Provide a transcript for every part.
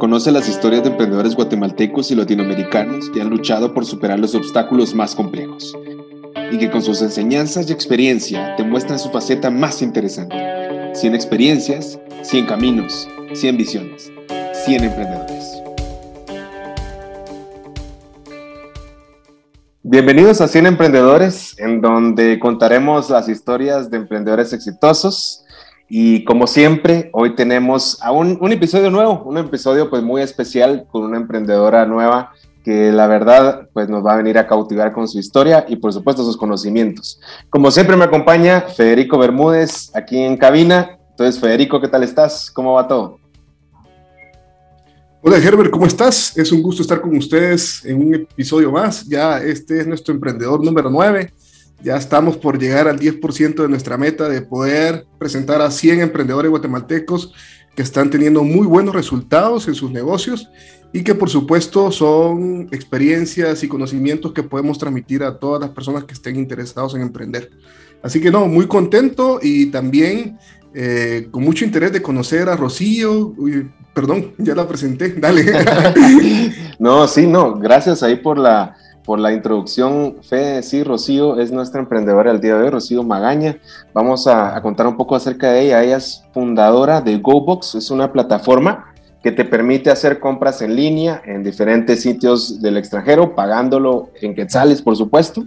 Conoce las historias de emprendedores guatemaltecos y latinoamericanos que han luchado por superar los obstáculos más complejos y que con sus enseñanzas y experiencia te muestran su faceta más interesante. 100 experiencias, 100 caminos, 100 visiones, 100 emprendedores. Bienvenidos a 100 Emprendedores, en donde contaremos las historias de emprendedores exitosos y como siempre, hoy tenemos a un, episodio nuevo, un episodio pues muy especial con una emprendedora nueva que la verdad pues nos va a venir a cautivar con su historia y por supuesto sus conocimientos. Como siempre me acompaña Federico Bermúdez aquí en cabina. Entonces Federico, ¿qué tal estás? ¿Cómo va todo? Hola Herbert, ¿cómo estás? Es un gusto estar con ustedes en un episodio más. Ya este es nuestro emprendedor número 9 ya estamos por llegar al 10% de nuestra meta de poder presentar a 100 emprendedores guatemaltecos que están teniendo muy buenos resultados en sus negocios y que por supuesto son experiencias y conocimientos que podemos transmitir a todas las personas que estén interesados en emprender. Así que no, muy contento y también eh, con mucho interés de conocer a Rocío. perdón, ya la presenté, dale. no, sí, no, gracias ahí por la por la introducción. Fe, sí, Rocío es nuestra emprendedora el día de hoy, Rocío Magaña. Vamos a, contar un poco acerca de ella. Ella es fundadora de GoBox, es una plataforma que te permite hacer compras en línea en diferentes sitios del extranjero, pagándolo en quetzales, por supuesto.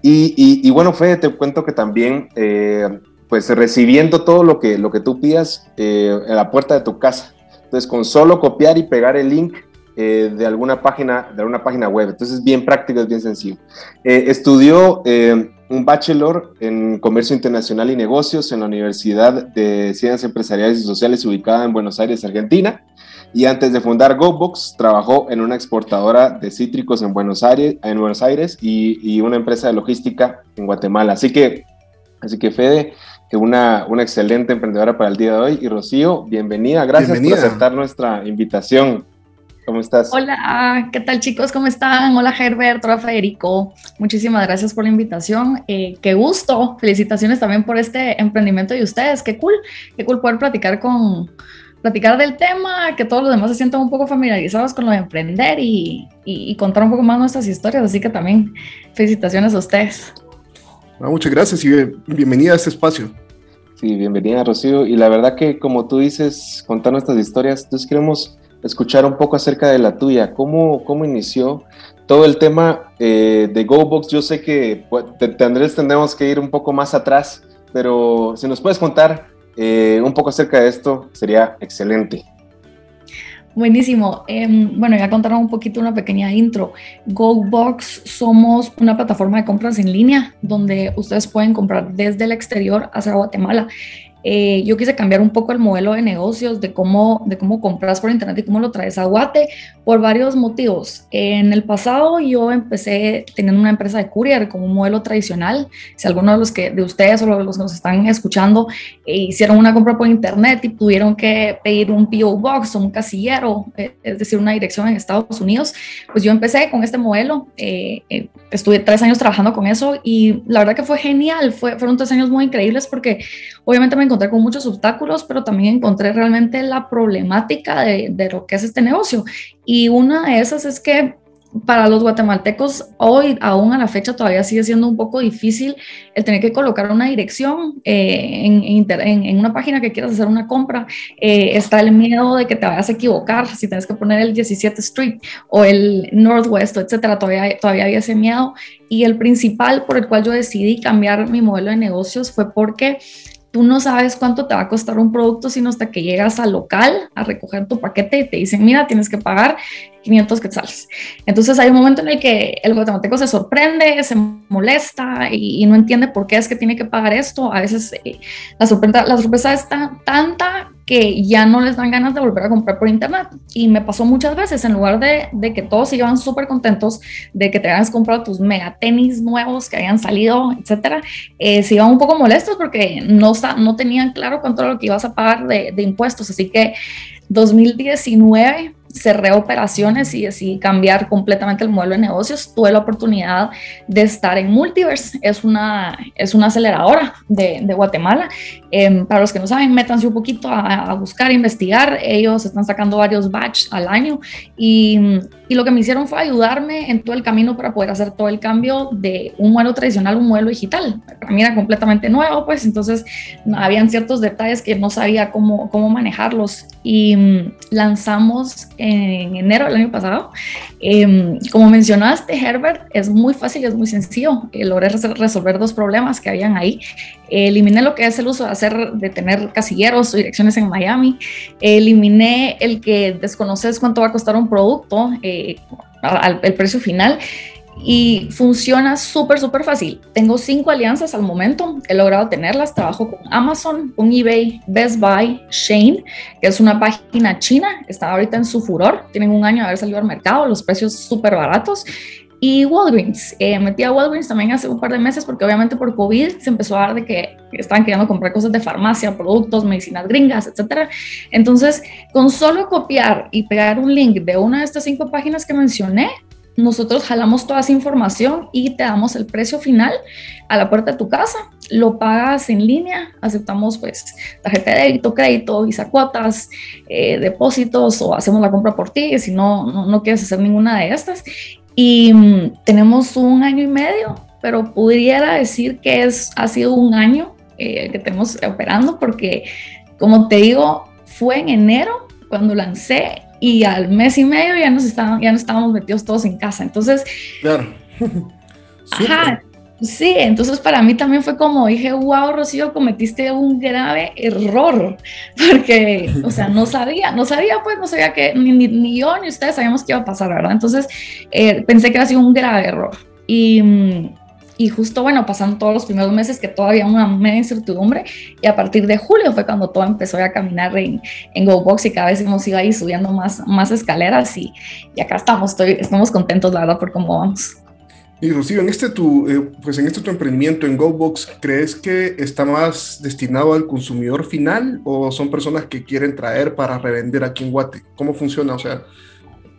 Y, bueno, Fe, te cuento que también, eh, pues recibiendo todo lo que, lo que tú pidas eh, en la puerta de tu casa. Entonces, con solo copiar y pegar el link eh, de alguna página, de alguna página web. Entonces es bien práctico, es bien sencillo. Eh, estudió eh, un bachelor en Comercio Internacional y Negocios en la Universidad de Ciencias Empresariales y Sociales ubicada en Buenos Aires, Argentina. Y antes de fundar GoBox, trabajó en una exportadora de cítricos en Buenos Aires, en Buenos Aires y, una empresa de logística en Guatemala. Así que, así que Fede, una, una excelente emprendedora para el día de hoy. Y Rocío, bienvenida. Gracias por aceptar nuestra invitación. ¿Cómo estás? Hola, ¿qué tal chicos? ¿Cómo están? Hola Herbert, hola Federico. Muchísimas gracias por la invitación. Eh, qué gusto. Felicitaciones también por este emprendimiento de ustedes. Qué cool. Qué cool poder platicar con platicar del tema, que todos los demás se sientan un poco familiarizados con lo de emprender y, y, contar un poco más nuestras historias. Así que también felicitaciones a ustedes. Ah, muchas gracias y bienvenida a este espacio. Sí, bienvenida Rocío. Y la verdad que como tú dices, contar nuestras historias, entonces queremos escuchar un poco acerca de la tuya. ¿Cómo, cómo inició todo el tema eh, de GoBox? Yo sé que pues, Andrés tendremos que ir un poco más atrás, pero si nos puedes contar eh, un poco acerca de esto, sería excelente. Buenísimo. Em, bueno, ya contaron un poquito una pequeña intro. GoBox somos una plataforma de compras en línea donde ustedes pueden comprar desde el exterior hacia Guatemala. Eh, yo quise cambiar un poco el modelo de negocios, de cómo, de cómo compras por internet y cómo lo traes a Guate, por varios motivos. En el pasado yo empecé teniendo una empresa de courier como un modelo tradicional. Si alguno de los que de ustedes o los que nos están escuchando eh, hicieron una compra por internet y tuvieron que pedir un PO box o un casillero, eh, es decir, una dirección en Estados Unidos, pues yo empecé con este modelo. estuve tres años trabajando con eso y la verdad que fue genial. Fue, fueron tres años muy increíbles porque obviamente me encontré con muchos obstáculos, pero también encontré realmente la problemática de, de lo que es este negocio. Y una de esas es que para los guatemaltecos hoy, aún a la fecha, todavía sigue siendo un poco difícil el tener que colocar una dirección eh, en, en, una página que quieras hacer una compra. Eh, está el miedo de que te vayas a equivocar si tienes que poner el 17 Street o el Northwest, etcétera. Todavía, todavía había ese miedo. Y el principal por el cual yo decidí cambiar mi modelo de negocios fue porque tú no sabes cuánto te va a costar un producto, sino hasta que llegas al local a recoger tu paquete y te dicen, mira, tienes que pagar 500 quetzales. Entonces hay un momento en el que el guatemalteco se sorprende, se molesta y, no entiende por qué es que tiene que pagar esto. A veces eh, la, sorpresa, la sorpresa es tanta que ya no les dan ganas de volver a comprar por internet. Y me pasó muchas veces, en lugar de, de que todos se iban súper contentos de que te hayas comprado tus mega tenis nuevos que hayan salido, etcétera, eh, se iban un poco molestos porque no, no tenían claro cuánto era lo que ibas a pagar de, de impuestos. Así que 2019 cerré operaciones y decidí cambiar completamente el modelo de negocios. Tuve la oportunidad de estar en Multiverse, es una, es una aceleradora de, Guatemala. Eh, para los que no saben, métanse un poquito a, buscar, investigar. Ellos están sacando varios batch al año y, y, lo que me hicieron fue ayudarme en todo el camino para poder hacer todo el cambio de un modelo tradicional a un modelo digital. Para mí era completamente nuevo, pues entonces habían ciertos detalles que no sabía cómo, cómo manejarlos y mm, lanzamos en enero del año pasado. Eh, como mencionaste, Herbert, es muy fácil, es muy sencillo. Eh, logré resolver dos problemas que habían ahí. Eliminé lo que es el uso de hacer, de tener casilleros o direcciones en Miami. eliminé el que desconoces cuánto va a costar un producto, eh, al, el precio final y funciona súper, súper fácil. Tengo cinco alianzas al momento, he logrado tenerlas. Trabajo con Amazon, con eBay, Best Buy, Shane, que es una página china, está ahorita en su furor, tienen un año de haber salido al mercado, los precios súper baratos. Y Walgreens, eh, metí a Walgreens también hace un par de meses porque obviamente por COVID se empezó a dar de que estaban queriendo comprar cosas de farmacia, productos, medicinas gringas, etcétera. Entonces, con solo copiar y pegar un link de una de estas cinco páginas que mencioné, nosotros jalamos toda esa información y te damos el precio final a la puerta de tu casa. Lo pagas en línea, aceptamos pues tarjeta de débito, crédito, visa cuotas, eh, depósitos o hacemos la compra por ti si no, no, quieres hacer ninguna de estas. Y mm, tenemos un año y medio, pero pudiera decir que es, ha sido un año eh, que tenemos operando porque, como te digo, fue en enero cuando lancé y al mes y medio ya nos estaban, ya nos estábamos metidos todos en casa. Entonces, claro. ajá, sí, entonces para mí también fue como dije, wow, Rocío, cometiste un grave error, porque, o sea, no sabía, no sabía, pues no sabía que ni, ni yo ni ustedes sabíamos qué iba a pasar, ¿verdad? Entonces eh, pensé que había sido un grave error. Y mm, y justo, bueno, pasaron todos los primeros meses que todavía una media incertidumbre y a partir de julio fue cuando todo empezó a caminar en, en GoBox y cada vez hemos ido ahí subiendo más, más escaleras y, y acá estamos, estoy, estamos contentos, la verdad, por cómo vamos. Y Rocío, en este tu, eh, pues en este tu emprendimiento en GoBox, ¿crees que está más destinado al consumidor final o son personas que quieren traer para revender aquí en Guate? ¿Cómo funciona? O sea,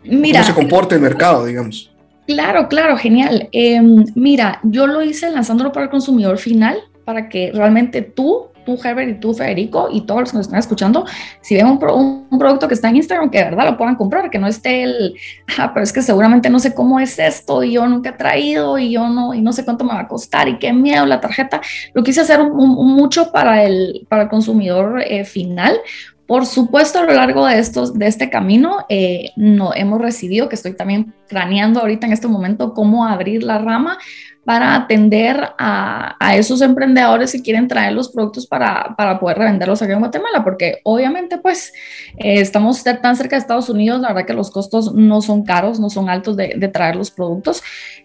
Mira, ¿cómo se comporta el mercado, digamos? Claro, claro, genial. Eh, mira, yo lo hice lanzándolo para el consumidor final, para que realmente tú, tú Herbert y tú Federico y todos los que nos están escuchando, si ven un, producto que está en Instagram, que de verdad lo puedan comprar, que no esté el, ah, pero es que seguramente no sé cómo es esto y yo nunca he traído y yo no, y no sé cuánto me va a costar y qué miedo la tarjeta. Lo quise hacer un, un, mucho para el, para el consumidor eh, final, por supuesto, a lo largo de, estos, de este camino, eh, no, hemos recibido, que estoy también craneando ahorita en este momento, cómo abrir la rama para atender a, a esos emprendedores que quieren traer los productos para, para, poder revenderlos aquí en Guatemala, porque obviamente pues eh, estamos tan cerca de Estados Unidos, la verdad que los costos no son caros, no son altos de, de traer los productos.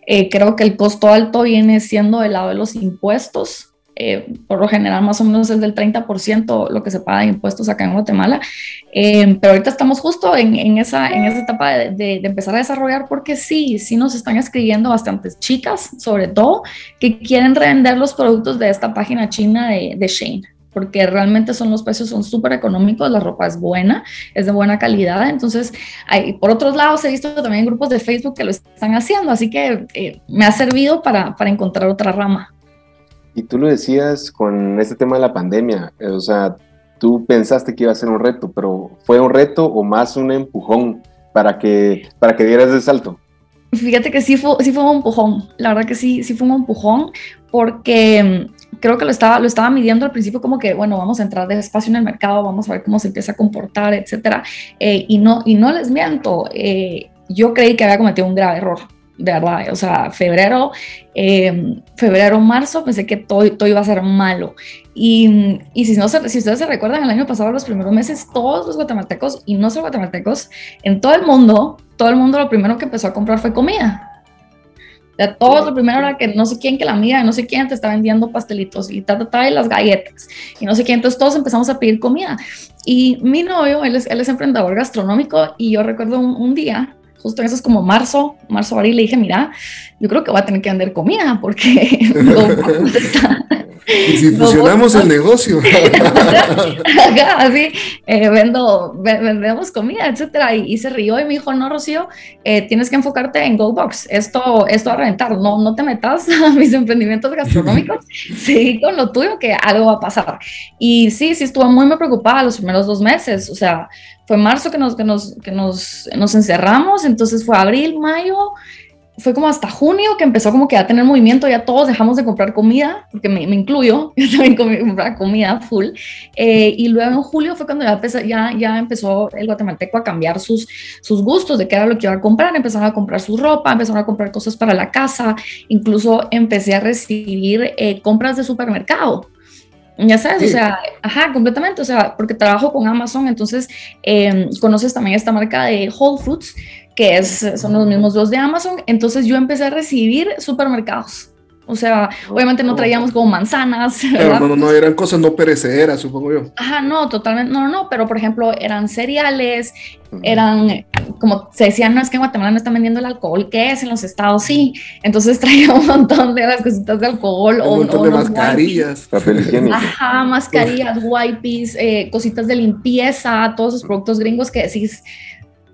Eh, creo que el costo alto viene siendo del lado de los impuestos, eh, por lo general más o menos es del 30% lo que se paga de impuestos acá en Guatemala, eh, pero ahorita estamos justo en, esa, en esa etapa de, empezar a desarrollar porque sí, sí nos están escribiendo bastantes chicas, sobre todo, que quieren revender los productos de esta página china de, de Shane porque realmente son los precios son súper económicos, la ropa es buena, es de buena calidad, entonces hay, por otros lados he visto también grupos de Facebook que lo están haciendo, así que eh, me ha servido para, para encontrar otra rama. Y tú lo decías con este tema de la pandemia, eh, o sea, tú pensaste que iba a ser un reto, pero ¿fue un reto o más un empujón para que, para que dieras el salto? Fíjate que sí fue, sí fue un empujón, la verdad que sí, sí fue un empujón, porque mm, creo que lo estaba, lo estaba midiendo al principio como que, bueno, vamos a entrar despacio en el mercado, vamos a ver cómo se empieza a comportar, etcétera. Eh, y, no, y no les miento, eh, yo creí que había cometido un grave error de verdad, o sea, febrero, eh, febrero, marzo, pensé que todo, todo, iba a ser malo. Y, y si, no se, si ustedes se recuerdan, el año pasado, los primeros meses, todos los guatemaltecos y no solo guatemaltecos, en todo el mundo, todo el mundo lo primero que empezó a comprar fue comida. De todos, lo primero era que no sé quién, que la amiga no sé quién te está vendiendo pastelitos y ta, ta, ta, y las galletas. Y no sé quién, entonces todos empezamos a pedir comida. Y mi novio, él es, él es emprendedor gastronómico y yo recuerdo un, un día justo en eso es como marzo, marzo, abril, le dije, mira, yo creo que voy a tener que vender comida porque Y si fusionamos el negocio. así, eh, vendo, vendemos comida, etcétera. Y, se rió y me dijo, no, Rocío, eh, tienes que enfocarte en GoBox. Esto, esto va a reventar. No, no te metas a mis emprendimientos gastronómicos. Seguí con lo tuyo que algo va a pasar. Y sí, sí, estuve muy, muy preocupada los primeros dos meses. O sea, fue marzo que nos, que nos, que nos, nos encerramos. Entonces fue abril, mayo fue como hasta junio que empezó como que a tener movimiento, ya todos dejamos de comprar comida, porque me, incluyo, yo también compraba comida full, eh, y luego en julio fue cuando ya, empezó, ya, ya empezó el guatemalteco a cambiar sus, sus gustos de qué era lo que iba a comprar, empezaron a comprar su ropa, empezaron a comprar cosas para la casa, incluso empecé a recibir eh, compras de supermercado. Ya sabes, o sea, ajá, completamente, o sea, porque trabajo con Amazon, entonces eh, conoces también esta marca de Whole Foods, que es, son los mismos dos de Amazon. Entonces yo empecé a recibir supermercados. O sea, obviamente no traíamos como manzanas. Pero no, no, eran cosas no perecederas, supongo yo. Ajá, no, totalmente, no, no, pero por ejemplo, eran cereales, eran, como se decían, no es que en Guatemala no están vendiendo el alcohol, ¿qué es? En los estados sí. Entonces traía un montón de las cositas de alcohol. Un o, montón de mascarillas. Ajá, mascarillas, wipes, eh, cositas de limpieza, todos esos productos gringos que decís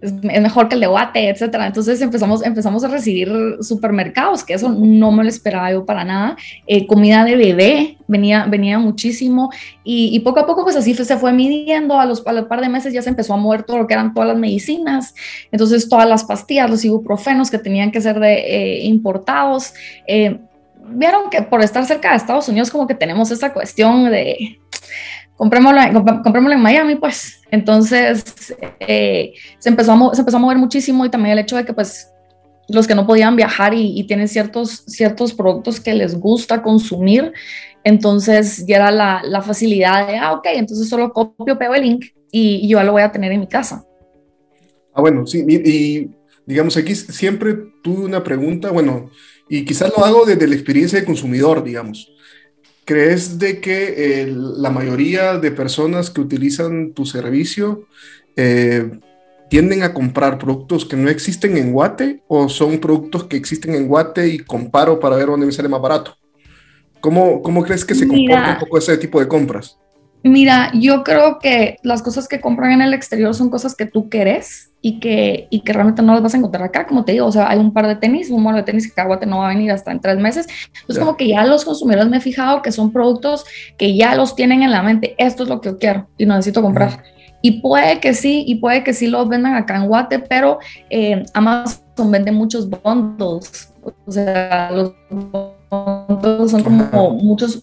es mejor que el de Guate, etcétera. Entonces empezamos, empezamos a recibir supermercados, que eso no me lo esperaba yo para nada. Eh, comida de bebé venía, venía muchísimo y, poco a poco pues así se fue midiendo. A los, par de meses ya se empezó a mover todo lo que eran todas las medicinas. Entonces todas las pastillas, los ibuprofenos que tenían que ser eh, importados. Eh, vieron que por estar cerca de Estados Unidos como que tenemos esa cuestión de comprémoslo, en Miami, pues. Entonces, eh, se, empezó a se empezó a mover muchísimo y también el hecho de que, pues, los que no podían viajar y, tienen ciertos, ciertos productos que les gusta consumir, entonces ya era la, la facilidad de, ah, ok, entonces solo copio, pego el link y, yo lo voy a tener en mi casa. Ah, bueno, sí, y digamos, aquí siempre tuve una pregunta, bueno, y quizás lo hago desde la experiencia de consumidor, digamos. ¿Crees de que eh, la mayoría de personas que utilizan tu servicio eh, tienden a comprar productos que no existen en Guate o son productos que existen en Guate y comparo para ver dónde me sale más barato? ¿Cómo, cómo crees que se comporta un poco ese tipo de compras? Mira, yo creo que las cosas que compran en el exterior son cosas que tú quieres y que, y que realmente no las vas a encontrar acá, como te digo, o sea, hay un par de tenis, un modelo de tenis que Caguate no va a venir hasta en tres meses, entonces como que ya los consumidores me he fijado que son productos que ya los tienen en la mente, esto es lo que yo quiero y necesito comprar. Y puede que sí, y puede que sí los vendan acá en Guate, pero eh, Amazon vende muchos bundles, o sea, los bundles son como muchos,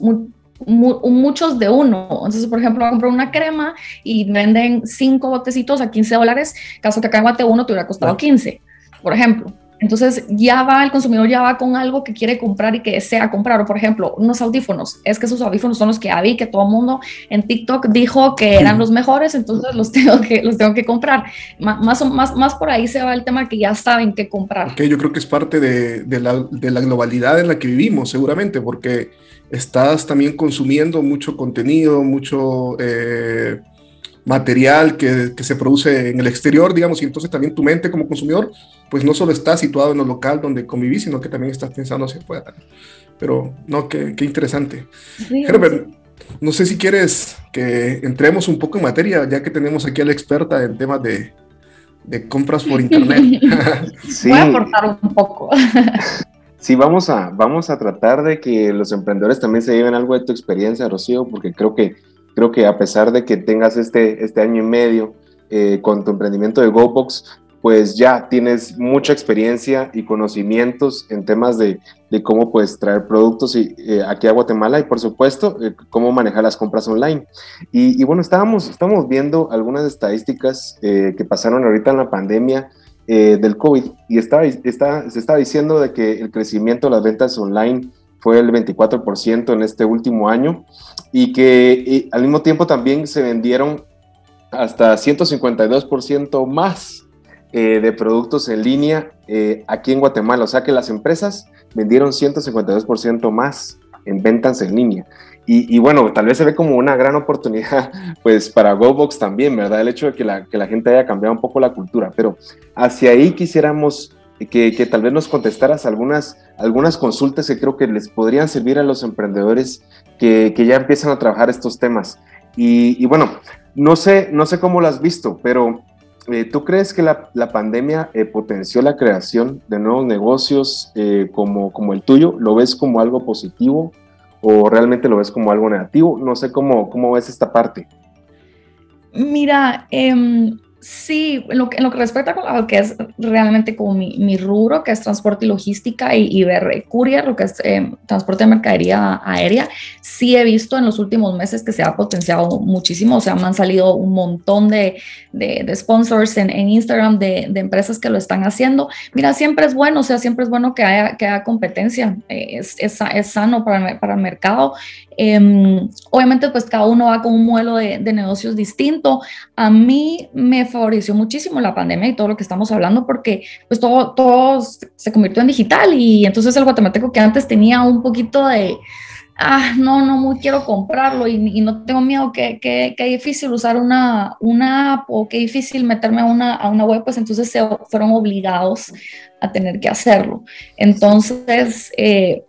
muchos de uno. Entonces, por ejemplo, compro una crema y venden cinco botecitos a 15 dólares, caso que acá en uno te hubiera costado 15, por ejemplo. Entonces ya va, el consumidor ya va con algo que quiere comprar y que desea comprar. O por ejemplo, unos audífonos. Es que esos audífonos son los que vi que todo el mundo en TikTok dijo que eran los mejores, entonces los tengo que, los tengo que comprar. más, más, más por ahí se va el tema que ya saben qué comprar. Ok, yo creo que es parte de, de, la, de la globalidad en la que vivimos, seguramente, porque estás también consumiendo mucho contenido, mucho eh, material que, que, se produce en el exterior, digamos, y entonces también tu mente como consumidor, pues no solo está situado en lo local donde convivís, sino que también estás pensando hacia afuera. Pero, no, qué, qué interesante. Herbert, no sé si quieres que entremos un poco en materia, ya que tenemos aquí a la experta en temas de, de compras por internet. sí. Voy a aportar un poco. Sí, vamos a, vamos a tratar de que los emprendedores también se lleven algo de tu experiencia, Rocío, porque creo que, creo que a pesar de que tengas este, este año y medio eh, con tu emprendimiento de GoBox, pues ya tienes mucha experiencia y conocimientos en temas de, de cómo puedes traer productos y, eh, aquí a Guatemala y por supuesto eh, cómo manejar las compras online. Y, y, bueno, estábamos, estábamos viendo algunas estadísticas que pasaron ahorita en la pandemia eh, del COVID y está, se está diciendo de que el crecimiento de las ventas online fue el 24% en este último año y que al mismo tiempo también se vendieron hasta 152% más eh, de productos en línea eh, aquí en Guatemala. O sea que las empresas vendieron 152% más en ventas en línea. Y, bueno, tal vez se ve como una gran oportunidad, pues para GoBox también, ¿verdad? El hecho de que la, que la gente haya cambiado un poco la cultura, pero hacia ahí quisiéramos que, tal vez nos contestaras algunas, algunas consultas que creo que les podrían servir a los emprendedores que, que ya empiezan a trabajar estos temas. Y, y, bueno, no sé, no sé cómo lo has visto, pero eh, ¿tú crees que la, la pandemia eh, potenció la creación de nuevos negocios eh, como, como el tuyo? ¿Lo ves como algo positivo o realmente lo ves como algo negativo? No sé cómo, cómo ves esta parte. Mira, eh, Sí, en lo, que, en lo respecta a lo que es realmente como mi, mi rubro, que es transporte y logística y, y ver courier, lo que es eh, transporte de mercadería aérea, sí he visto en los últimos meses que se ha potenciado muchísimo, o sea, me han salido un montón de, de, sponsors en, en Instagram de, de, empresas que lo están haciendo. Mira, siempre es bueno, o sea, siempre es bueno que haya, que haya competencia, eh, es, es, es, sano para, para el mercado. Eh, obviamente, pues cada uno va con un modelo de, de negocios distinto. A mí me favoreció muchísimo la pandemia y todo lo que estamos hablando porque pues todo, todo se convirtió en digital y entonces el guatemalteco que antes tenía un poquito de, ah, no, no muy quiero comprarlo y, no tengo miedo, que, que, que, difícil usar una, una app o qué difícil meterme a una, a una web, pues entonces se fueron obligados a tener que hacerlo. Entonces, eh,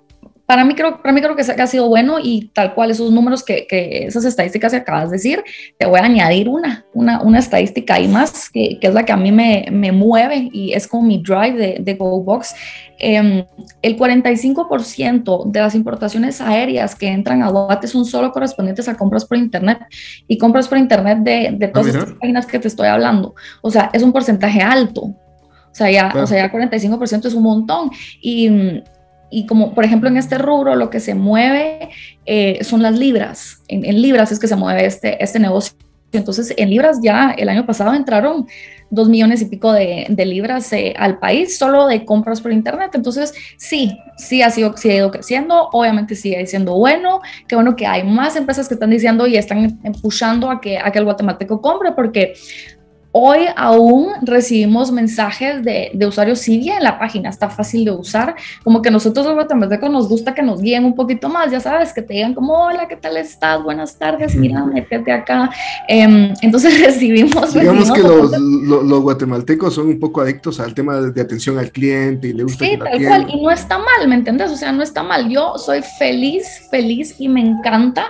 para mí creo, para mí creo que ha sido bueno y tal cual esos números que, que, esas estadísticas que acabas de decir, te voy a añadir una, una, una estadística y más, que, que, es la que a mí me, me, mueve y es como mi drive de, de GoBox. Eh, el 45% de las importaciones aéreas que entran a Guate son solo correspondientes a compras por internet y compras por internet de, de todas estas páginas que te estoy hablando. O sea, es un porcentaje alto. O sea, ya, o sea, ya 45% es un montón. Y, y como por ejemplo en este rubro lo que se mueve eh, son las libras, en, libras es que se mueve este, este negocio. Entonces en libras ya el año pasado entraron dos millones y pico de, de libras eh, al país solo de compras por internet. Entonces sí, sí ha, sido, sí ha ido creciendo, obviamente sigue siendo bueno, qué bueno que hay más empresas que están diciendo y están empujando a que, a que el guatemalteco compre porque Hoy aún recibimos mensajes de, de, usuarios, sí bien la página está fácil de usar, como que nosotros los guatemaltecos nos gusta que nos guíen un poquito más, ya sabes, que te digan como, hola, ¿qué tal estás? Buenas tardes, mira, métete acá. Eh, entonces recibimos... Digamos recibimos que los, los, los, guatemaltecos son un poco adictos al tema de, de atención al cliente y le gusta... Sí, tal cual, y no está mal, ¿me entiendes? O sea, no está mal. Yo soy feliz, feliz y me encanta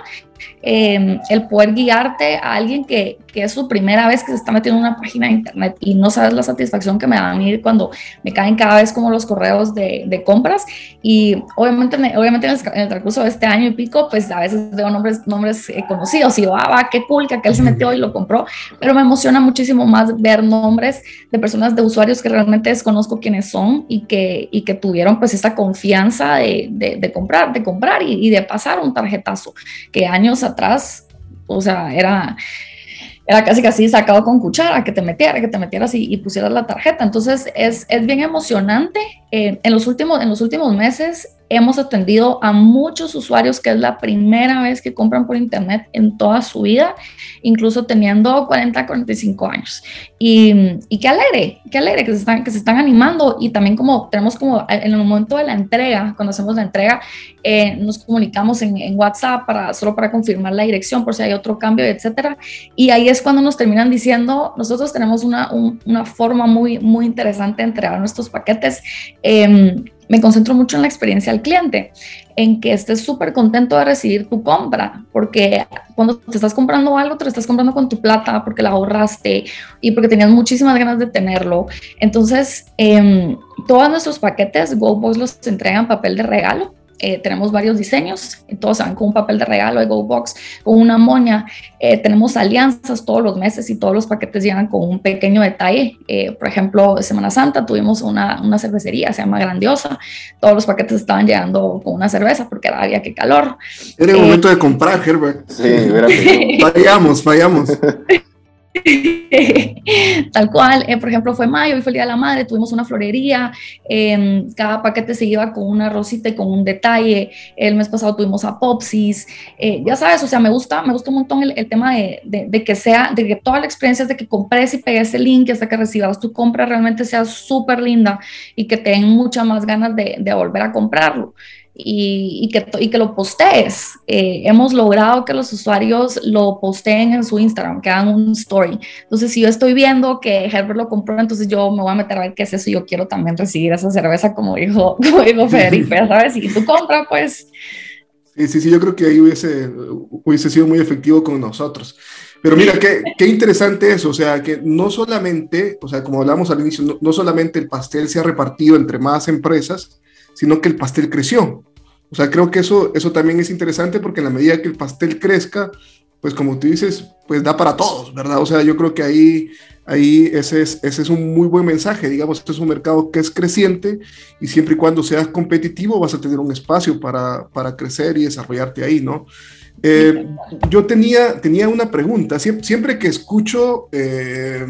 eh, el poder guiarte a alguien que, que, es su primera vez que se está metiendo en una página de internet y no sabes la satisfacción que me da a mí cuando me caen cada vez como los correos de, de compras. Y obviamente, obviamente en el, en el, transcurso de este año y pico pues a veces veo nombres, nombres eh, conocidos y digo, ah, va, qué cool que aquel se metió y lo compró, pero me emociona muchísimo más ver nombres de personas, de usuarios que realmente desconozco quiénes son y que, y que tuvieron pues esta confianza de, de, de comprar, de comprar y, y de pasar un tarjetazo que años atrás, o sea, era, era casi casi sacado con cuchara, que te metieras, que te metieras y, y pusieras la tarjeta. Entonces es, es bien emocionante. Eh, en, los últimos, en los últimos meses hemos atendido a muchos usuarios que es la primera vez que compran por internet en toda su vida, incluso teniendo 40, 45 años. Y, y qué alegre, qué alegre que se, están, que se están animando y también como tenemos como en el momento de la entrega, cuando hacemos la entrega, eh, nos comunicamos en, en, WhatsApp para, solo para confirmar la dirección por si hay otro cambio, etcétera. Y ahí es cuando nos terminan diciendo, nosotros tenemos una, un, una forma muy, muy interesante de entregar nuestros paquetes. Eh, me concentro mucho en la experiencia al cliente, en que estés súper contento de recibir tu compra, porque cuando te estás comprando algo, te lo estás comprando con tu plata, porque la ahorraste y porque tenías muchísimas ganas de tenerlo. Entonces, eh, todos nuestros paquetes, GoBox los entregan papel de regalo eh, tenemos varios diseños, todos van con un papel de regalo de GoBox, con una moña. Eh, tenemos alianzas todos los meses y todos los paquetes llegan con un pequeño detalle. Eh, por ejemplo, Semana Santa tuvimos una, una, cervecería, se llama Grandiosa. Todos los paquetes estaban llegando con una cerveza porque era, había que calor. Era el momento de comprar, Herbert. Sí, fallamos, fallamos. Tal cual, eh, por ejemplo, fue mayo y fue el Día de la Madre, tuvimos una florería, eh, cada paquete se iba con una rosita y con un detalle, el mes pasado tuvimos a Popsis, eh, ya sabes, o sea, me gusta, me gusta un montón el, el tema de, de, de, que sea, de que toda la experiencia de que compres y pegues el link hasta que recibas tu compra realmente sea súper linda y que te den muchas más ganas de, de volver a comprarlo. Y, que, y que lo postees. Eh, hemos logrado que los usuarios lo posteen en su Instagram, que hagan un story. Entonces, si yo estoy viendo que Herbert lo compró, entonces yo me voy a meter a ver qué es eso. Yo quiero también recibir esa cerveza, como dijo, como dijo Federico, ¿sabes? Si tú compras, pues... Sí, sí, sí, yo creo que ahí hubiese, hubiese sido muy efectivo con nosotros. Pero mira, qué, qué, interesante eso, o sea, que no solamente, o sea, como hablamos al inicio, no, no, solamente el pastel se ha repartido entre más empresas, sino que el pastel creció. O sea, creo que eso, eso también es interesante porque en la medida que el pastel crezca, pues como tú dices, pues da para todos, ¿verdad? O sea, yo creo que ahí, ahí ese, es, ese es un muy buen mensaje. Digamos, este es un mercado que es creciente y siempre y cuando seas competitivo vas a tener un espacio para, para crecer y desarrollarte ahí, ¿no? Eh, yo tenía, tenía una pregunta. Siempre, siempre que escucho... Eh,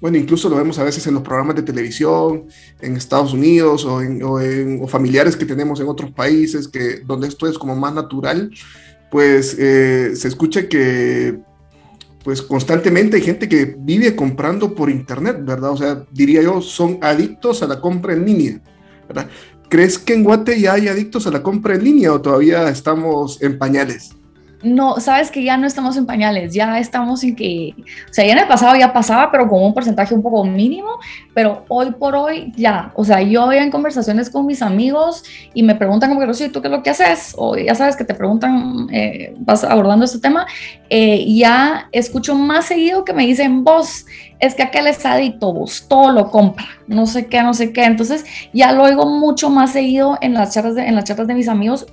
bueno, incluso lo vemos a veces en los programas de televisión en Estados Unidos o, en, familiares que tenemos en otros países, que, donde esto es como más natural, pues eh, se escucha que pues constantemente hay gente que vive comprando por internet, ¿verdad? O sea, diría yo, son adictos a la compra en línea, ¿verdad? ¿Crees que en Guate ya hay adictos a la compra en línea o todavía estamos en pañales? No, sabes que ya no estamos en pañales, ya estamos en que, o sea, ya en el pasado ya pasaba, pero con un porcentaje un poco mínimo, pero hoy por hoy ya, o sea, yo voy en conversaciones con mis amigos y me preguntan como que, Rocío, ¿tú qué es lo que haces? O ya sabes que te preguntan, eh, vas abordando este tema, eh, ya escucho más seguido que me dicen, vos, es que aquel es adicto, vos, todo lo compra, no sé qué, no sé qué, entonces ya lo oigo mucho más seguido en las charlas de, en las charlas de mis amigos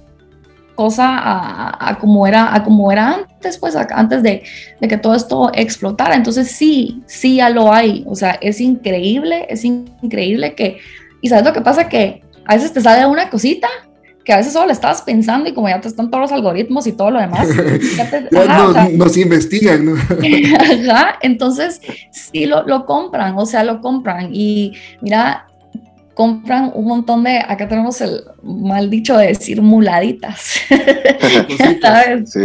cosa a, como, era, a como era antes, pues antes de, de, que todo esto explotara. Entonces sí, sí ya lo hay. O sea, es increíble, es increíble que... Y sabes lo que pasa que a veces te sale una cosita que a veces solo le estabas pensando y como ya te están todos los algoritmos y todo lo demás. Ya nos investigan, ¿no? entonces sí lo, lo compran, o sea, lo compran. Y mira, compran un montón de, acá tenemos el mal dicho de decir muladitas, cositas,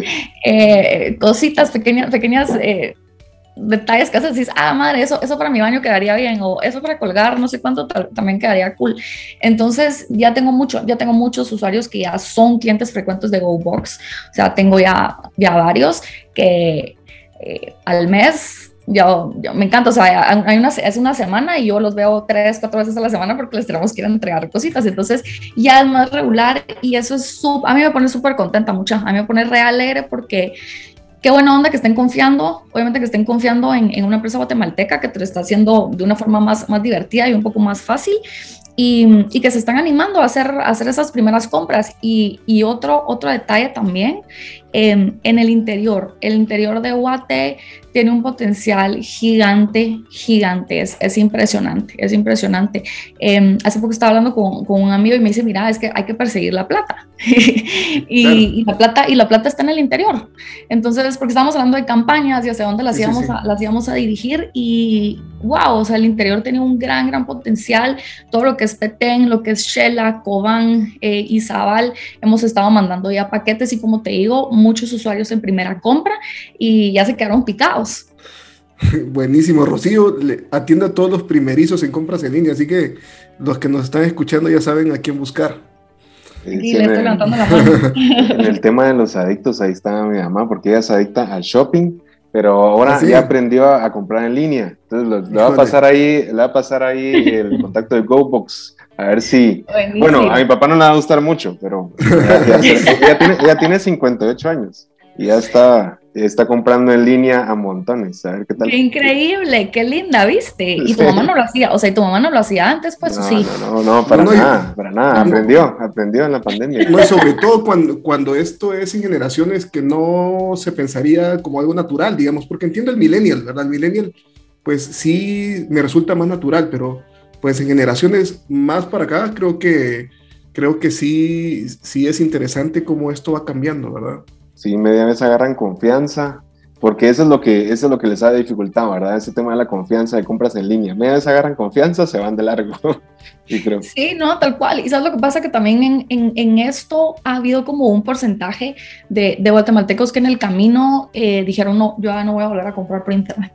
eh, cositas pequeñas, pequeñas eh, detalles que haces, dices, ah, madre, eso, eso para mi baño quedaría bien, o eso para colgar, no sé cuánto, también quedaría cool. Entonces, ya tengo mucho, ya tengo muchos usuarios que ya son clientes frecuentes de GoBox, o sea, tengo ya, ya varios que eh, al mes yo, me encanta, o sea, hay una, es una semana y yo los veo tres, cuatro veces a la semana porque les tenemos que ir a entregar cositas, entonces ya es más regular y eso es, a mí me pone súper contenta, mucha, a mí me pone real alegre porque qué buena onda que estén confiando, obviamente que estén confiando en, en, una empresa guatemalteca que te lo está haciendo de una forma más, más divertida y un poco más fácil y, y que se están animando a hacer, a hacer esas primeras compras. Y, y otro, otro detalle también, eh, en el interior, el interior de Guate tiene un potencial gigante, gigante, es, es impresionante, es impresionante. Eh, hace poco estaba hablando con, con, un amigo y me dice, mira, es que hay que perseguir la plata. y, y, la plata y la plata está en el interior. Entonces, porque estamos hablando de campañas y hacia dónde las, íbamos, A, las íbamos a dirigir y, wow, o sea, el interior tiene un gran, gran potencial. Todo lo que es Petén, lo que es Shela, Cobán, eh, Izabal, hemos estado mandando ya paquetes y como te digo, muchos usuarios en primera compra y ya se quedaron picados. Buenísimo, Rocío. atiende a todos los primerizos en compras en línea, así que los que nos están escuchando ya saben a quién buscar. Y le estoy levantando la mano. En el tema de los adictos, ahí está mi mamá, porque ella es adicta al shopping, pero ahora ¿Ah, ya aprendió a, comprar en línea. Entonces le va a pasar ahí, le va a pasar ahí el contacto de GoBox a ver si. Bueno, a mi papá no le va a gustar mucho, pero ya, tiene, ya tiene 58 años y ya está, está comprando en línea a montones. A ver qué tal. Qué increíble, qué linda, ¿viste? Y tu mamá no lo hacía, o sea, y tu mamá no lo hacía antes, pues no, sí. No, no, no, para nada, para nada. Aprendió, aprendió en la pandemia. No, sobre todo cuando, cuando esto es en generaciones que no se pensaría como algo natural, digamos, porque entiendo el millennial, ¿verdad? El millennial, pues sí me resulta más natural, pero pues en generaciones más para acá creo que, creo que sí, sí es interesante cómo esto va cambiando, ¿verdad? Sí, media vez agarran confianza, porque eso es lo que, eso es lo que les ha dificultado, ¿verdad? Ese tema de la confianza de compras en línea. Media vez agarran confianza, se van de largo. y creo. Sí, no, tal cual. Y sabes lo que pasa que también en, en, en esto ha habido como un porcentaje de, de guatemaltecos que en el camino eh, dijeron, no, yo ya no voy a volver a comprar por internet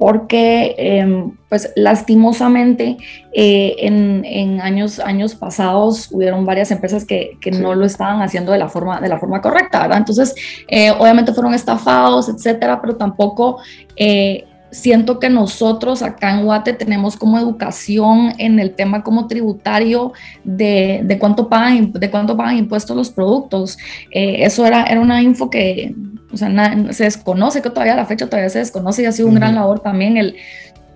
porque em, pues lastimosamente eh, en, años, años pasados hubieron varias empresas que, no lo estaban haciendo de la forma, de la forma correcta, ¿verdad? Entonces, eh, obviamente fueron estafados, etcétera, pero tampoco eh, siento que nosotros acá en Guate tenemos como educación en el tema como tributario de, de cuánto, pagan, de cuánto pagan impuestos los productos. Eh, eso era, era una info que o sea, se desconoce, que todavía a la fecha todavía se desconoce y ha sido un gran labor también el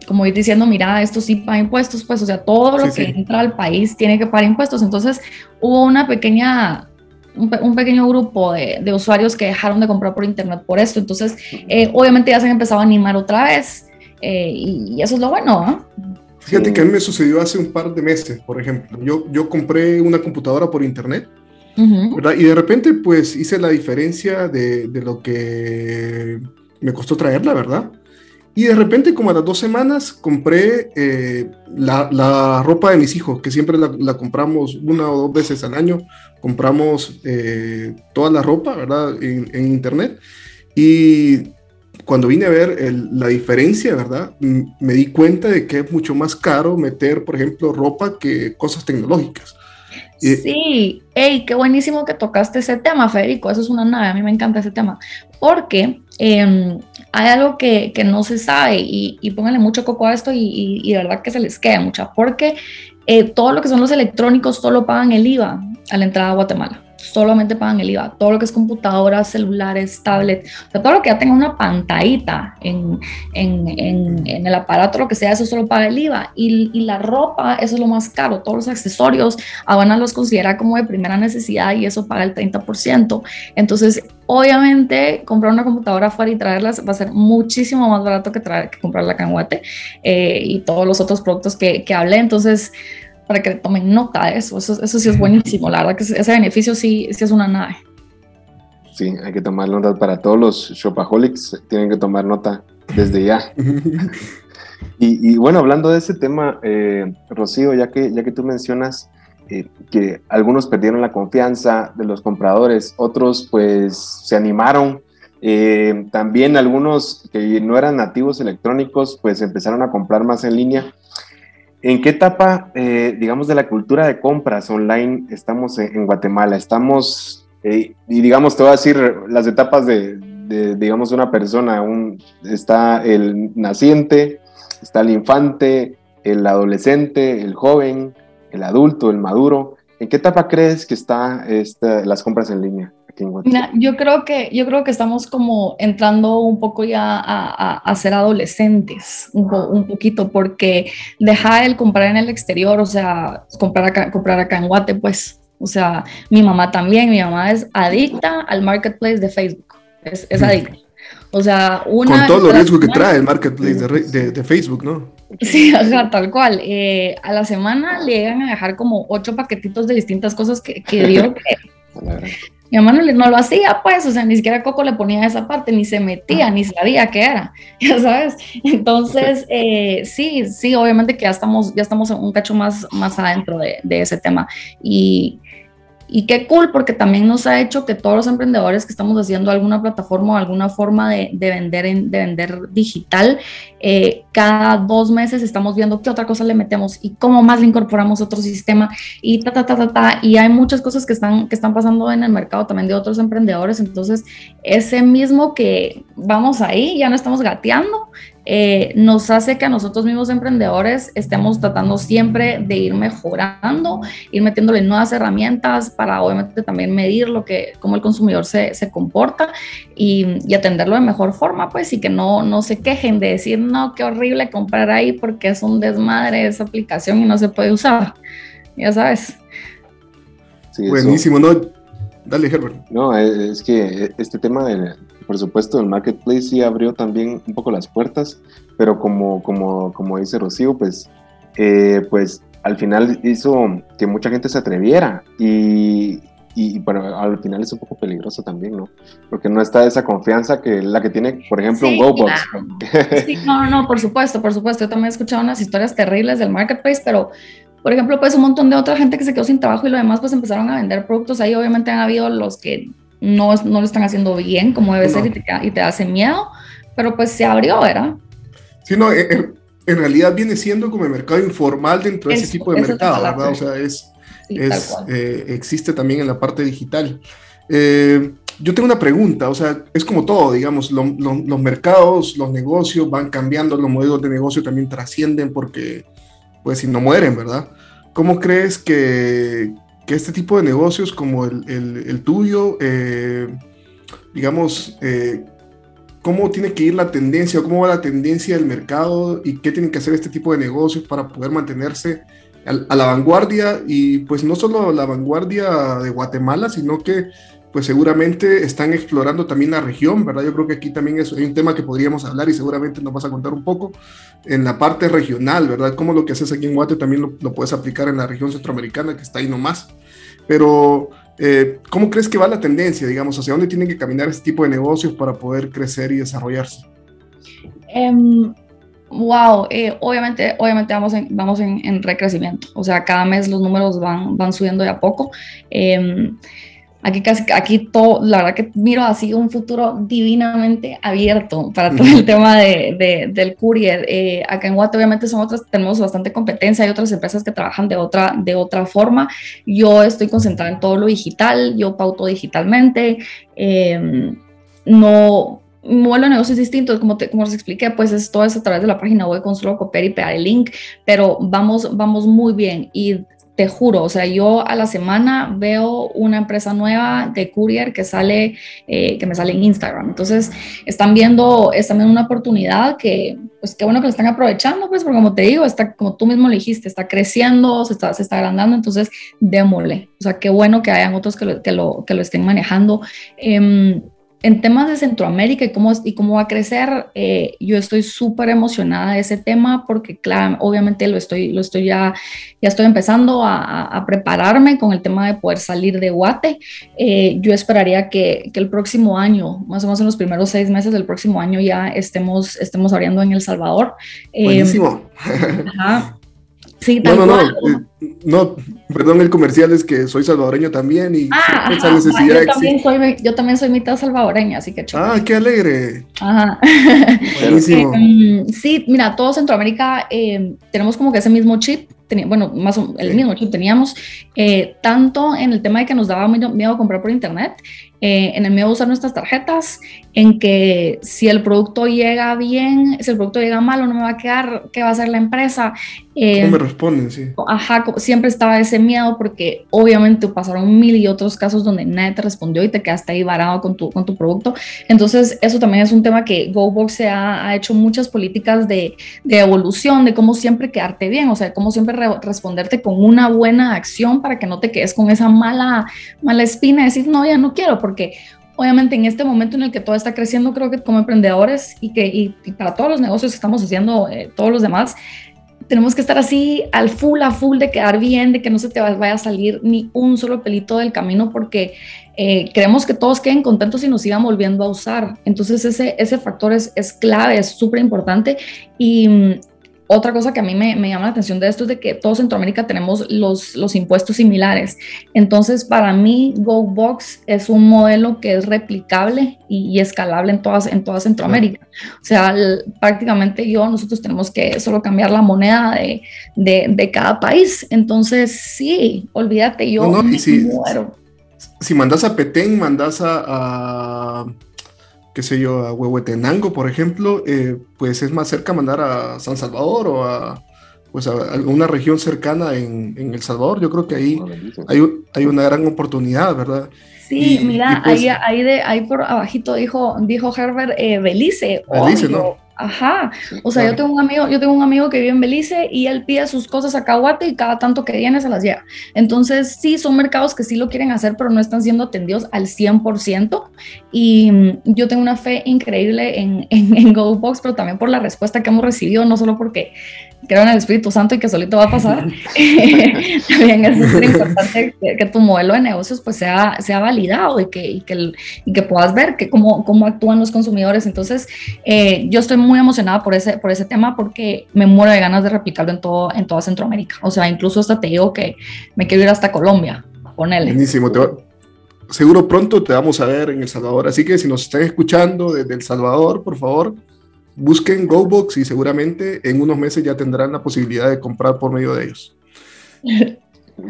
como ir diciendo, mira, esto sí paga impuestos, pues, o sea, todo lo que entra al país tiene que pagar impuestos. Entonces, hubo una pequeña un, pequeño grupo de, de, usuarios que dejaron de comprar por internet por esto. Entonces, eh, obviamente ya se han empezado a animar otra vez eh, y, eso es lo bueno. Fíjate que a mí me sucedió hace un par de meses, por ejemplo. Yo, yo compré una computadora por internet, ¿verdad? Y de repente, pues hice la diferencia de, de lo que me costó traerla, ¿verdad? Y de repente, como a las dos semanas, compré eh, la, la, ropa de mis hijos, que siempre la, la, compramos una o dos veces al año. Compramos eh, toda la ropa, ¿verdad? En, en, internet. Y cuando vine a ver la diferencia, ¿verdad? Me di cuenta de que es mucho más caro meter, por ejemplo, ropa que cosas tecnológicas. Sí, hey, qué buenísimo que tocaste ese tema, Federico. Eso es una nave, a mí me encanta ese tema. Porque eh, hay algo que, que, no se sabe y, y pónganle mucho coco a esto y, y, de verdad que se les queda mucha, porque eh, todo lo que son los electrónicos solo pagan el IVA a la entrada a Guatemala solamente pagan el IVA. Todo lo que es computadoras, celulares, tablets, o sea, todo lo que ya tenga una pantallita en, en, en, el aparato, lo que sea, eso solo paga el IVA. Y, y, la ropa, eso es lo más caro. Todos los accesorios, Habana los considera como de primera necesidad y eso paga el 30%. Entonces, obviamente, comprar una computadora afuera y traerlas va a ser muchísimo más barato que, traer, que comprarla acá en eh, y todos los otros productos que, que hablé. Entonces, para que tomen nota de eso. Eso, eso sí es buenísimo. La verdad que ese beneficio sí, sí es una nave. Sí, hay que tomar nota para todos los shopaholics, tienen que tomar nota desde ya. y, bueno, hablando de ese tema, eh, Rocío, ya que, ya que tú mencionas eh, que algunos perdieron la confianza de los compradores, otros pues se animaron. Eh, también algunos que no eran nativos electrónicos pues empezaron a comprar más en línea. ¿En qué etapa, eh, digamos, de la cultura de compras online estamos en, Guatemala? Estamos, eh, y digamos, te voy a decir las etapas de, digamos, una persona. Un, está el naciente, está el infante, el adolescente, el joven, el adulto, el maduro. ¿En qué etapa crees que está las compras en línea? Yo creo que yo creo que estamos como entrando un poco ya a, a, ser adolescentes, un, un, poquito, porque dejar el comprar en el exterior, o sea, comprar acá, comprar acá en Guate, pues, o sea, mi mamá también, mi mamá es adicta al marketplace de Facebook, es, es adicta. O sea, una... Con todo el riesgo que trae el marketplace de, de, Facebook, ¿no? Sí, o sea, tal cual. Eh, a la semana le llegan a dejar como ocho paquetitos de distintas cosas que, que dio que mi mamá no, lo hacía, pues, o sea, ni siquiera Coco le ponía esa parte, ni se metía, ni sabía qué era, ya sabes. Entonces, eh, sí, sí, obviamente que ya estamos, ya estamos un cacho más, más adentro de, de ese tema. Y, y qué cool, porque también nos ha hecho que todos los emprendedores que estamos haciendo alguna plataforma o alguna forma de, de vender, en, de vender digital, eh, cada dos meses estamos viendo qué otra cosa le metemos y cómo más le incorporamos otro sistema y ta, ta, ta, ta, ta. Y hay muchas cosas que están, que están pasando en el mercado también de otros emprendedores. Entonces, ese mismo que vamos ahí, ya no estamos gateando, eh, nos hace que a nosotros mismos emprendedores estemos tratando siempre de ir mejorando, ir metiéndole nuevas herramientas para obviamente también medir lo que, cómo el consumidor se, se comporta y, y, atenderlo de mejor forma, pues, y que no, no se quejen de decir, no, qué horrible comprar ahí porque es un desmadre esa aplicación y no se puede usar, ya sabes. Buenísimo, ¿no? Dale, Herbert. No, es que este tema de, por supuesto, el marketplace sí abrió también un poco las puertas, pero como, como, como dice Rocío, pues, eh, pues al final hizo que mucha gente se atreviera y, y bueno, al final es un poco peligroso también, ¿no? Porque no está esa confianza que la que tiene, por ejemplo, un GoBox. Sí, no, no, por supuesto, por supuesto. Yo también he escuchado unas historias terribles del marketplace, pero por ejemplo, pues un montón de otra gente que se quedó sin trabajo y lo demás pues empezaron a vender productos. Ahí obviamente han habido los que no, no lo están haciendo bien como debe ser y te, y te, hace miedo, pero pues se abrió, ¿verdad? Sí, no, en, realidad viene siendo como el mercado informal dentro de ese tipo de mercado, ¿verdad? O sea, es, eh, existe también en la parte digital. Eh, yo tengo una pregunta, o sea, es como todo, digamos, los mercados, los negocios van cambiando, los modelos de negocio también trascienden porque, pues, si no mueren, ¿verdad? ¿Cómo crees que, que este tipo de negocios como el, el, tuyo, eh, digamos, eh, cómo tiene que ir la tendencia, cómo va la tendencia del mercado y qué tienen que hacer este tipo de negocios para poder mantenerse a, la vanguardia y pues no solo la vanguardia de Guatemala, sino que pues seguramente están explorando también la región, ¿verdad? Yo creo que aquí también es, un tema que podríamos hablar y seguramente nos vas a contar un poco en la parte regional, ¿verdad? Cómo lo que haces aquí en Guate también lo, lo puedes aplicar en la región centroamericana que está ahí nomás. Pero, eh, ¿cómo crees que va la tendencia, digamos? ¿Hacia dónde tienen que caminar este tipo de negocios para poder crecer y desarrollarse? Um, wow, eh, obviamente, obviamente vamos, en, vamos en, en, recrecimiento. O sea, cada mes los números van, van subiendo de a poco. Eh, Aquí, casi, aquí todo, la verdad que miro así un futuro divinamente abierto para todo el tema de, del courier. Eh, acá en Guate obviamente son otras, tenemos bastante competencia, hay otras empresas que trabajan de otra, de otra forma. Yo estoy concentrada en todo lo digital, yo pauto digitalmente. Eh, no, modelo de negocio es distinto, como, te, como les expliqué, pues es todo eso a través de la página web con solo copiar y pegar el link, pero vamos, vamos muy bien y te juro, o sea, yo a la semana veo una empresa nueva de courier que sale, eh, que me sale en Instagram. Entonces, están viendo, están viendo una oportunidad que, pues qué bueno que lo están aprovechando, pues, porque como te digo, está, como tú mismo le dijiste, está creciendo, se está, se está agrandando, entonces, démosle. O sea, qué bueno que hayan otros que lo, que lo, que lo estén manejando. Eh, en temas de Centroamérica y cómo, y cómo va a crecer, eh, yo estoy súper emocionada de ese tema porque, claro, obviamente lo estoy, lo estoy ya, ya estoy empezando a, a prepararme con el tema de poder salir de Guate. Eh, yo esperaría que, que, el próximo año, más o menos en los primeros seis meses del próximo año, ya estemos, estemos abriendo en El Salvador. Eh, Buenísimo. Ajá. Sí, no, no, no, eh, no, perdón, el comercial es que soy salvadoreño también y ah, esa necesidad yo, también soy, yo también soy mitad salvadoreña, así que Ah, qué alegre. Ajá. Buenísimo. Em, sí, mira, todo Centroamérica eh, tenemos como que ese mismo chip, bueno, más o, el mismo chip teníamos, eh, tanto en el tema de que nos daba miedo comprar por internet, eh, en el miedo de usar nuestras tarjetas, en que si el producto llega bien, si el producto llega mal o no me va a quedar, ¿qué va a hacer la empresa? Eh, ¿Cómo me responden? Sí. Ajá, siempre estaba ese miedo porque obviamente pasaron mil y otros casos donde nadie te respondió y te quedaste ahí varado con tu, con tu producto. Entonces, eso también es un tema que GoBox se ha, ha hecho muchas políticas de, de, evolución, de cómo siempre quedarte bien, o sea, cómo siempre responderte con una buena acción para que no te quedes con esa mala, mala espina de decir, no, ya no quiero, porque porque obviamente en este momento en el que todo está creciendo, creo que como emprendedores y que y, para todos los negocios que estamos haciendo, eh, todos los demás, tenemos que estar así al full, a full de quedar bien, de que no se te vaya a salir ni un solo pelito del camino, porque eh, queremos que todos queden contentos y nos sigan volviendo a usar. Entonces ese, ese factor es, es clave, es súper importante y otra cosa que a mí me, llama la atención de esto es de que todos Centroamérica tenemos los, los impuestos similares. Entonces, para mí, GoBox es un modelo que es replicable y, escalable en todas, en toda Centroamérica. O sea, prácticamente yo, nosotros tenemos que solo cambiar la moneda de, de, cada país. Entonces, sí, olvídate, yo no, me si, muero. Si mandas a Petén, mandas a qué sé yo, a Huehuetenango, por ejemplo, eh, pues es más cerca mandar a San Salvador o a, pues a alguna región cercana en, en El Salvador. Yo creo que ahí hay, hay una gran oportunidad, ¿verdad? Sí, mira, pues ahí, ahí, de, ahí por abajito dijo, dijo Herbert eh, Belice. Belice, ¿no? Ajá, o sea, yo tengo un amigo, yo tengo un amigo que vive en Belice y él pide sus cosas a Caguate y cada tanto que viene se las lleva. Entonces, sí, son mercados que sí lo quieren hacer, pero no están siendo atendidos al 100%. Y mm, yo tengo una fe increíble en, en, en GoBox, pero también por la respuesta que hemos recibido, no solo porque creo en el Espíritu Santo y que solito va a pasar, también es súper importante que, tu modelo de negocios pues sea, sea validado y que, y que, y que puedas ver que cómo, cómo actúan los consumidores. Entonces, eh, yo estoy muy emocionada por ese, por ese tema porque me muero de ganas de replicarlo en, todo, en toda Centroamérica. O sea, incluso hasta te digo que me quiero ir hasta Colombia, ponele. Buenísimo, seguro pronto te vamos a ver en El Salvador. Así que si nos están escuchando desde El Salvador, por favor, busquen GoBox y seguramente en unos meses ya tendrán la posibilidad de comprar por medio de ellos.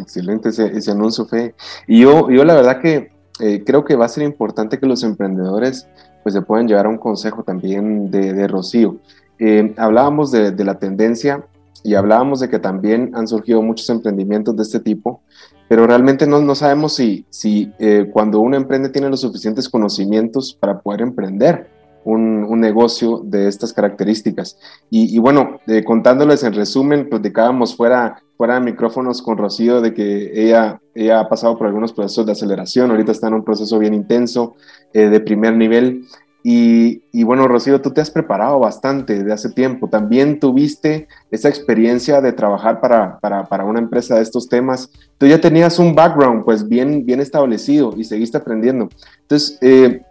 Excelente ese, anuncio, Fe. Y yo, yo la verdad que eh, creo que va a ser importante que los emprendedores pues se puedan llevar a un consejo también de, Rocío. Eh, hablábamos de, la tendencia y hablábamos de que también han surgido muchos emprendimientos de este tipo, pero realmente no, no sabemos si, si eh, cuando uno emprende tiene los suficientes conocimientos para poder emprender un, negocio de estas características. Y, bueno, eh, contándoles en resumen, platicábamos fuera, fuera de micrófonos con Rocío de que ella, ella ha pasado por algunos procesos de aceleración, ahorita está en un proceso bien intenso eh, de primer nivel. Y, y, bueno, Rocío, tú te has preparado bastante de hace tiempo. También tuviste esa experiencia de trabajar para, para, para, una empresa de estos temas. Tú ya tenías un background pues bien, bien establecido y seguiste aprendiendo. Entonces, eh,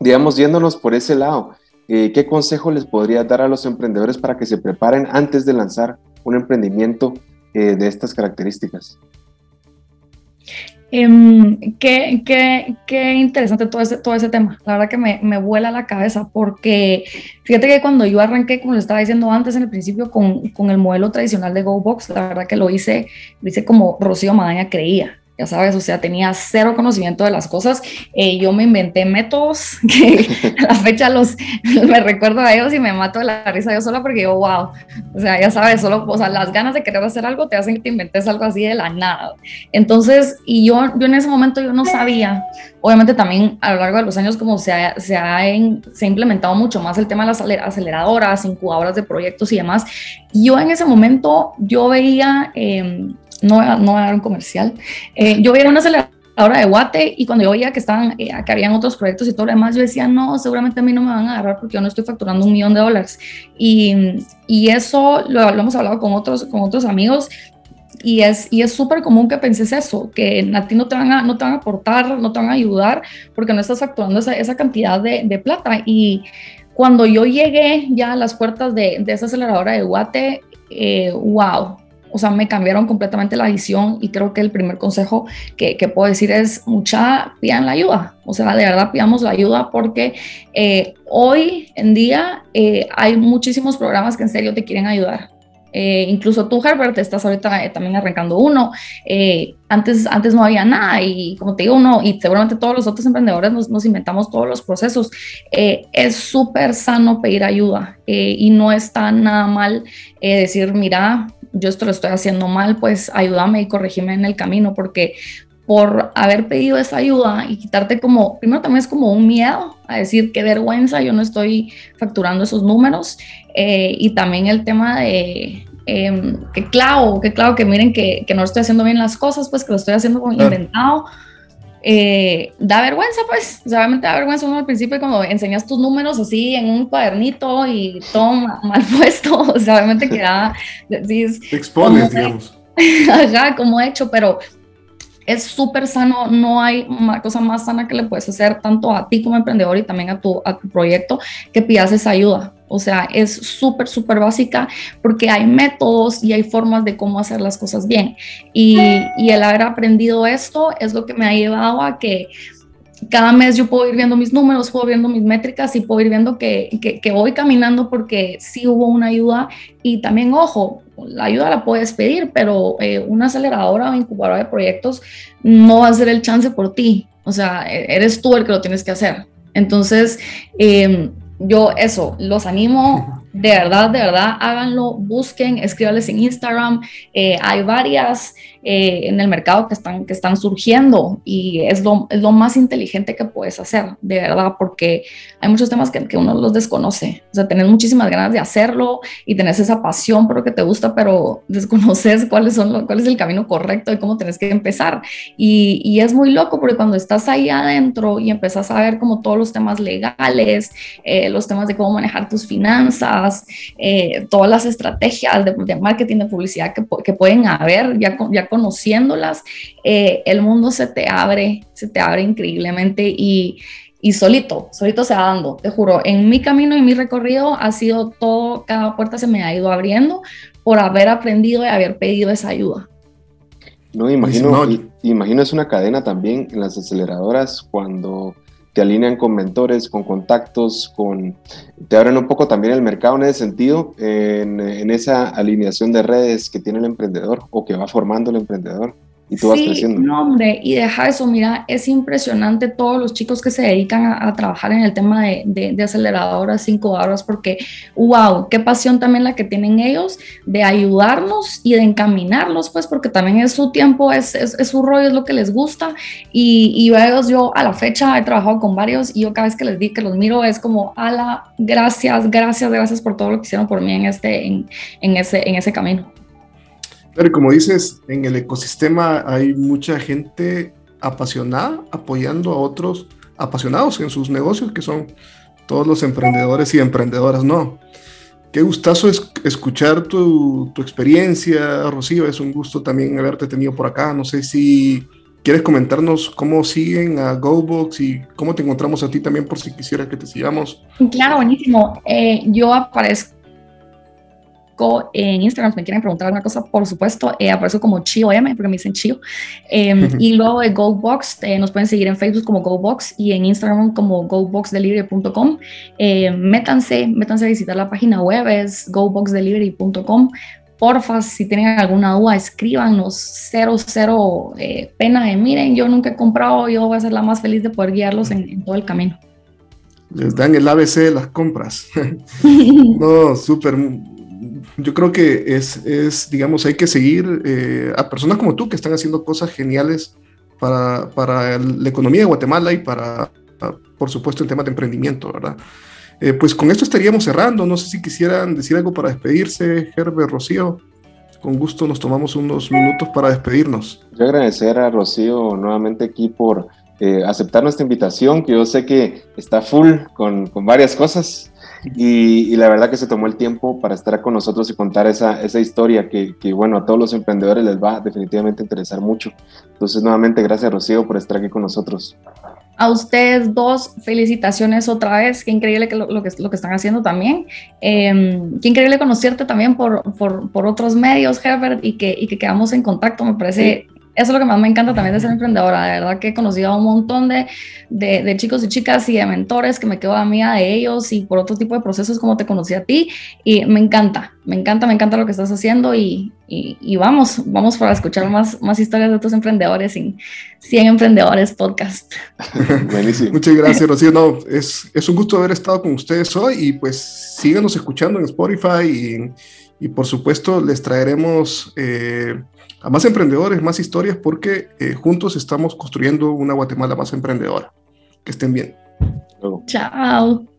digamos, yéndonos por ese lado, eh, ¿qué consejo les podría dar a los emprendedores para que se preparen antes de lanzar un emprendimiento eh, de estas características? Em, qué, qué, qué, interesante todo ese, todo ese tema. La verdad que me, me, vuela la cabeza porque fíjate que cuando yo arranqué, como les estaba diciendo antes en el principio, con, con el modelo tradicional de GoBox, la verdad que lo hice, lo hice como Rocío Madaña creía ya sabes, o sea, tenía cero conocimiento de las cosas. Eh, yo me inventé métodos que a la fecha los me recuerdo a ellos y me mato de la risa yo sola porque yo, wow, o sea, ya sabes, solo, o sea, las ganas de querer hacer algo te hacen que te inventes algo así de la nada. Entonces, y yo, yo en ese momento yo no sabía, obviamente también a lo largo de los años como se ha, se ha, se ha implementado mucho más el tema de las aceleradoras, incubadoras de proyectos y demás. Yo en ese momento, yo veía... Eh, no, no voy a dar un comercial. Eh, yo veía una aceleradora de Guate y cuando yo veía que estaban, eh, que habían otros proyectos y todo lo demás, yo decía, no, seguramente a mí no me van a agarrar porque yo no estoy facturando un millón de dólares. Y, y eso lo, lo, hemos hablado con otros, con otros amigos y es y es súper común que penses eso, que a ti no te, van a, no te van a aportar, no te van a ayudar porque no estás facturando esa, esa cantidad de, de, plata. Y cuando yo llegué ya a las puertas de, de esa aceleradora de Guate, eh, wow, o sea, me cambiaron completamente la visión y creo que el primer consejo que, que puedo decir es mucha, pidan la ayuda. O sea, de verdad pidamos la ayuda porque eh, hoy en día eh, hay muchísimos programas que en serio te quieren ayudar. Eh, incluso tú, Herbert, estás ahorita también arrancando uno. antes, antes no había nada y como te digo, uno, y seguramente todos los otros emprendedores nos, nos inventamos todos los procesos. es súper sano pedir ayuda y no está nada mal decir, mira, yo esto lo estoy haciendo mal, pues ayúdame y corregime en el camino, porque por haber pedido esa ayuda y quitarte como, primero también es como un miedo a decir qué vergüenza, yo no estoy facturando esos números, eh, y también el tema de em, que clavo, que clavo, que miren que, que, no estoy haciendo bien las cosas, pues que lo estoy haciendo como inventado. Eh, da vergüenza, pues, obviamente da vergüenza uno al principio cuando enseñas tus números así en un cuadernito y todo mal puesto, o sea, obviamente queda, decís, Te expones, digamos. Ajá, como he hecho, pero es súper sano, no hay cosa más sana que le puedes hacer tanto a ti como emprendedor y también a tu, a tu proyecto que pidas esa ayuda. O sea, es súper, súper básica porque hay métodos y hay formas de cómo hacer las cosas bien. Y, el haber aprendido esto es lo que me ha llevado a que cada mes yo puedo ir viendo mis números, puedo ir viendo mis métricas y puedo ir viendo que, que, voy caminando porque sí hubo una ayuda. Y también, ojo, la ayuda la puedes pedir, pero eh, una aceleradora o incubadora de proyectos no va a ser el chance por ti. O sea, e-, eres tú el que lo tienes que hacer. Entonces, eh, yo eso, los animo, de verdad, de verdad, háganlo, busquen, escríbanles en Instagram, eh, hay varias, eh, en el mercado que están, que están surgiendo y es lo, es lo más inteligente que puedes hacer, de verdad, porque hay muchos temas que, que, uno los desconoce. O sea, tenés muchísimas ganas de hacerlo y tenés esa pasión por lo que te gusta, pero desconoces cuáles son, cuál es el camino correcto y cómo tenés que empezar. Y, y es muy loco porque cuando estás ahí adentro y empezás a ver como todos los temas legales, eh, los temas de cómo manejar tus finanzas, eh, todas las estrategias de, de, marketing, de publicidad que, que pueden haber, ya, ya conociéndolas, eh, el mundo se te abre, se te abre increíblemente y, y solito, solito se va dando, te juro, en mi camino y mi recorrido ha sido todo, cada puerta se me ha ido abriendo por haber aprendido y haber pedido esa ayuda. No, imagino, imagino es una cadena también en las aceleradoras cuando te alinean con mentores, con contactos, con, te abren un poco también el mercado en ese sentido, en, en esa alineación de redes que tiene el emprendedor o que va formando el emprendedor y tú vas creciendo. No, hombre, y deja eso, mira, es impresionante todos los chicos que se dedican a, trabajar en el tema de, de, de, aceleradoras, incubadoras, porque, wow, qué pasión también la que tienen ellos de ayudarnos y de encaminarlos, pues, porque también es su tiempo, es, es, su rollo, es lo que les gusta. Y, y ellos, yo a la fecha he trabajado con varios y yo cada vez que les di que los miro es como, ala, gracias, gracias, gracias por todo lo que hicieron por mí en, este, en, en ese, en ese camino. Pero como dices, en el ecosistema hay mucha gente apasionada apoyando a otros apasionados en sus negocios, que son todos los emprendedores y emprendedoras, ¿no? Qué gustazo es escuchar tu, tu, experiencia, Rocío. Es un gusto también haberte tenido por acá. No sé si quieres comentarnos cómo siguen a GoBox y cómo te encontramos a ti también por si quisiera que te sigamos. Claro, buenísimo. Eh, yo aparezco en Instagram, si me quieren preguntar alguna cosa, por supuesto, eh, aparezco como Chio M, porque me dicen Chio. Em, y luego de GoBox, eh, nos pueden seguir en Facebook como GoBox y en Instagram como goboxdelivery.com. Eh, métanse, métanse a visitar la página web, es goboxdelivery.com. Porfa, si tienen alguna duda, escríbanos, cero, cero eh, pena de, miren, yo nunca he comprado, yo voy a ser la más feliz de poder guiarlos en, en todo el camino. Les dan el ABC de las compras. no, súper, yo creo que es, es, digamos, hay que seguir eh, a personas como tú que están haciendo cosas geniales para, para la economía de Guatemala y para, por supuesto, el tema de emprendimiento, ¿verdad? Eh, pues con esto estaríamos cerrando. No sé si quisieran decir algo para despedirse, Herbert, Rocío. Con gusto nos tomamos unos minutos para despedirnos. Yo agradecer a Rocío nuevamente aquí por eh, aceptar nuestra invitación, que yo sé que está full con, con varias cosas. Y, la verdad que se tomó el tiempo para estar con nosotros y contar esa, esa historia que, que, bueno, a todos los emprendedores les va definitivamente a interesar mucho. Entonces, nuevamente, gracias Rocío por estar aquí con nosotros. A ustedes dos, felicitaciones otra vez. Qué increíble que lo, que, lo que están haciendo también. Eh, qué increíble conocerte también por, por, por, otros medios, Herbert, y que, y que quedamos en contacto. Me parece eso es lo que más me encanta también de ser emprendedora. De verdad que he conocido a un montón de, de, chicos y chicas y de mentores que me quedo amiga de ellos y por otro tipo de procesos como te conocí a ti. Y me encanta, me encanta, me encanta lo que estás haciendo y, y, vamos, vamos para escuchar más, más historias de otros emprendedores en 100 Emprendedores Podcast. Buenísimo. Muchas gracias, Rocío. No, es, es un gusto haber estado con ustedes hoy y pues síganos escuchando en Spotify y, y por supuesto les traeremos... Eh, a más emprendedores, más historias, porque eh, juntos estamos construyendo una Guatemala más emprendedora. Que estén bien. Chao.